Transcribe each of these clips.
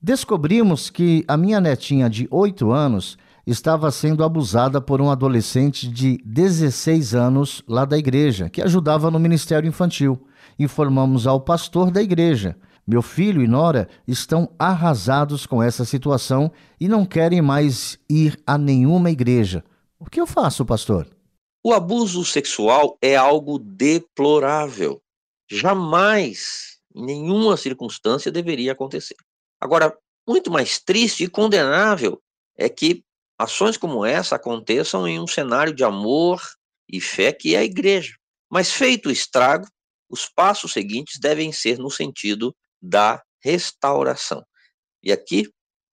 Descobrimos que a minha netinha de 8 anos estava sendo abusada por um adolescente de 16 anos lá da igreja, que ajudava no ministério infantil. Informamos ao pastor da igreja. Meu filho e Nora estão arrasados com essa situação e não querem mais ir a nenhuma igreja. O que eu faço, pastor? O abuso sexual é algo deplorável. Jamais, em nenhuma circunstância, deveria acontecer. Agora, muito mais triste e condenável é que ações como essa aconteçam em um cenário de amor e fé que é a igreja. Mas feito o estrago, os passos seguintes devem ser no sentido da restauração. E aqui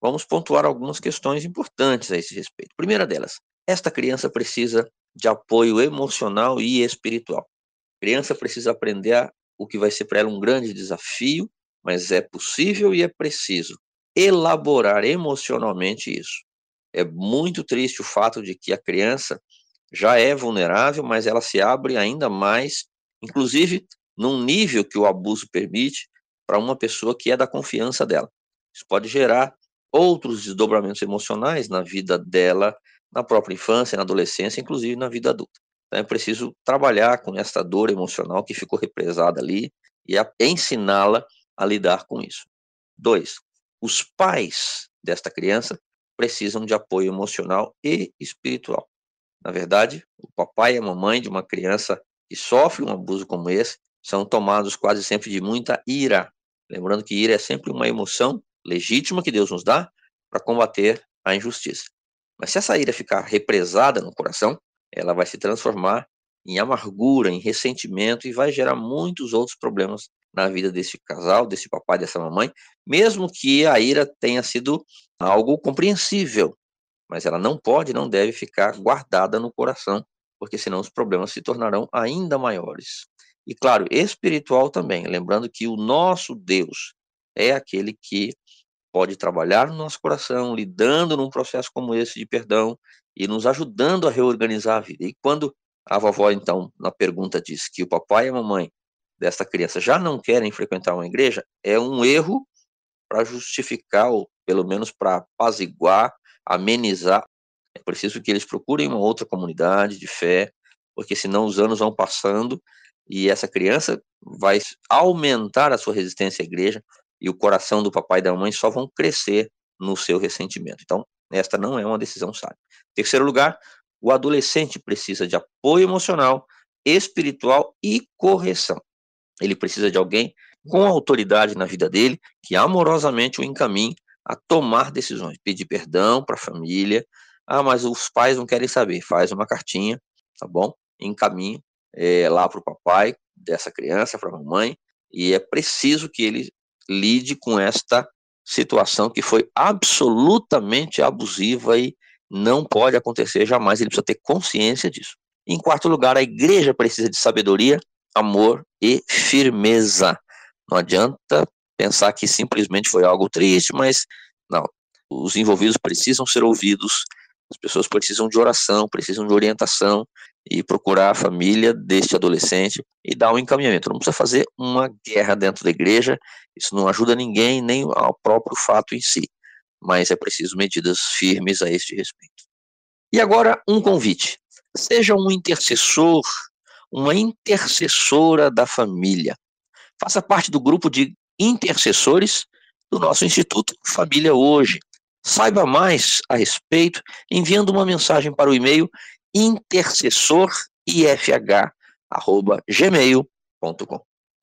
vamos pontuar algumas questões importantes a esse respeito. Primeira delas, esta criança precisa de apoio emocional e espiritual. A criança precisa aprender o que vai ser para ela um grande desafio mas é possível e é preciso elaborar emocionalmente isso. É muito triste o fato de que a criança já é vulnerável, mas ela se abre ainda mais, inclusive num nível que o abuso permite, para uma pessoa que é da confiança dela. Isso pode gerar outros desdobramentos emocionais na vida dela, na própria infância, na adolescência, inclusive na vida adulta. Então é preciso trabalhar com essa dor emocional que ficou represada ali e ensiná-la a lidar com isso. Dois, os pais desta criança precisam de apoio emocional e espiritual. Na verdade, o papai e a mamãe de uma criança que sofre um abuso como esse são tomados quase sempre de muita ira. Lembrando que ira é sempre uma emoção legítima que Deus nos dá para combater a injustiça. Mas se essa ira ficar represada no coração, ela vai se transformar em amargura, em ressentimento e vai gerar muitos outros problemas na vida desse casal, desse papai, dessa mamãe, mesmo que a ira tenha sido algo compreensível, mas ela não pode, não deve ficar guardada no coração, porque senão os problemas se tornarão ainda maiores. E claro, espiritual também, lembrando que o nosso Deus é aquele que pode trabalhar no nosso coração, lidando num processo como esse de perdão e nos ajudando a reorganizar a vida. E quando a vovó, então, na pergunta diz que o papai e a mamãe dessa criança já não querem frequentar uma igreja, é um erro para justificar, ou pelo menos para apaziguar, amenizar. É preciso que eles procurem uma outra comunidade de fé, porque senão os anos vão passando e essa criança vai aumentar a sua resistência à igreja e o coração do papai e da mãe só vão crescer no seu ressentimento. Então, esta não é uma decisão sábia. Terceiro lugar, o adolescente precisa de apoio emocional, espiritual e correção. Ele precisa de alguém com autoridade na vida dele, que amorosamente o encaminhe a tomar decisões, pedir perdão para a família. Ah, mas os pais não querem saber. Faz uma cartinha, tá bom? Encaminhe é, lá para o papai dessa criança, para a mamãe, e é preciso que ele lide com esta situação que foi absolutamente abusiva e não pode acontecer jamais. Ele precisa ter consciência disso. Em quarto lugar, a igreja precisa de sabedoria amor e firmeza. Não adianta pensar que simplesmente foi algo triste, mas não. Os envolvidos precisam ser ouvidos, as pessoas precisam de oração, precisam de orientação e procurar a família deste adolescente e dar um encaminhamento. Não precisa fazer uma guerra dentro da igreja, isso não ajuda ninguém, nem ao próprio fato em si, mas é preciso medidas firmes a este respeito. E agora, um convite. Seja um intercessor uma intercessora da família. Faça parte do grupo de intercessores do nosso Instituto Família Hoje. Saiba mais a respeito enviando uma mensagem para o e-mail intercessorifh@gmail.com.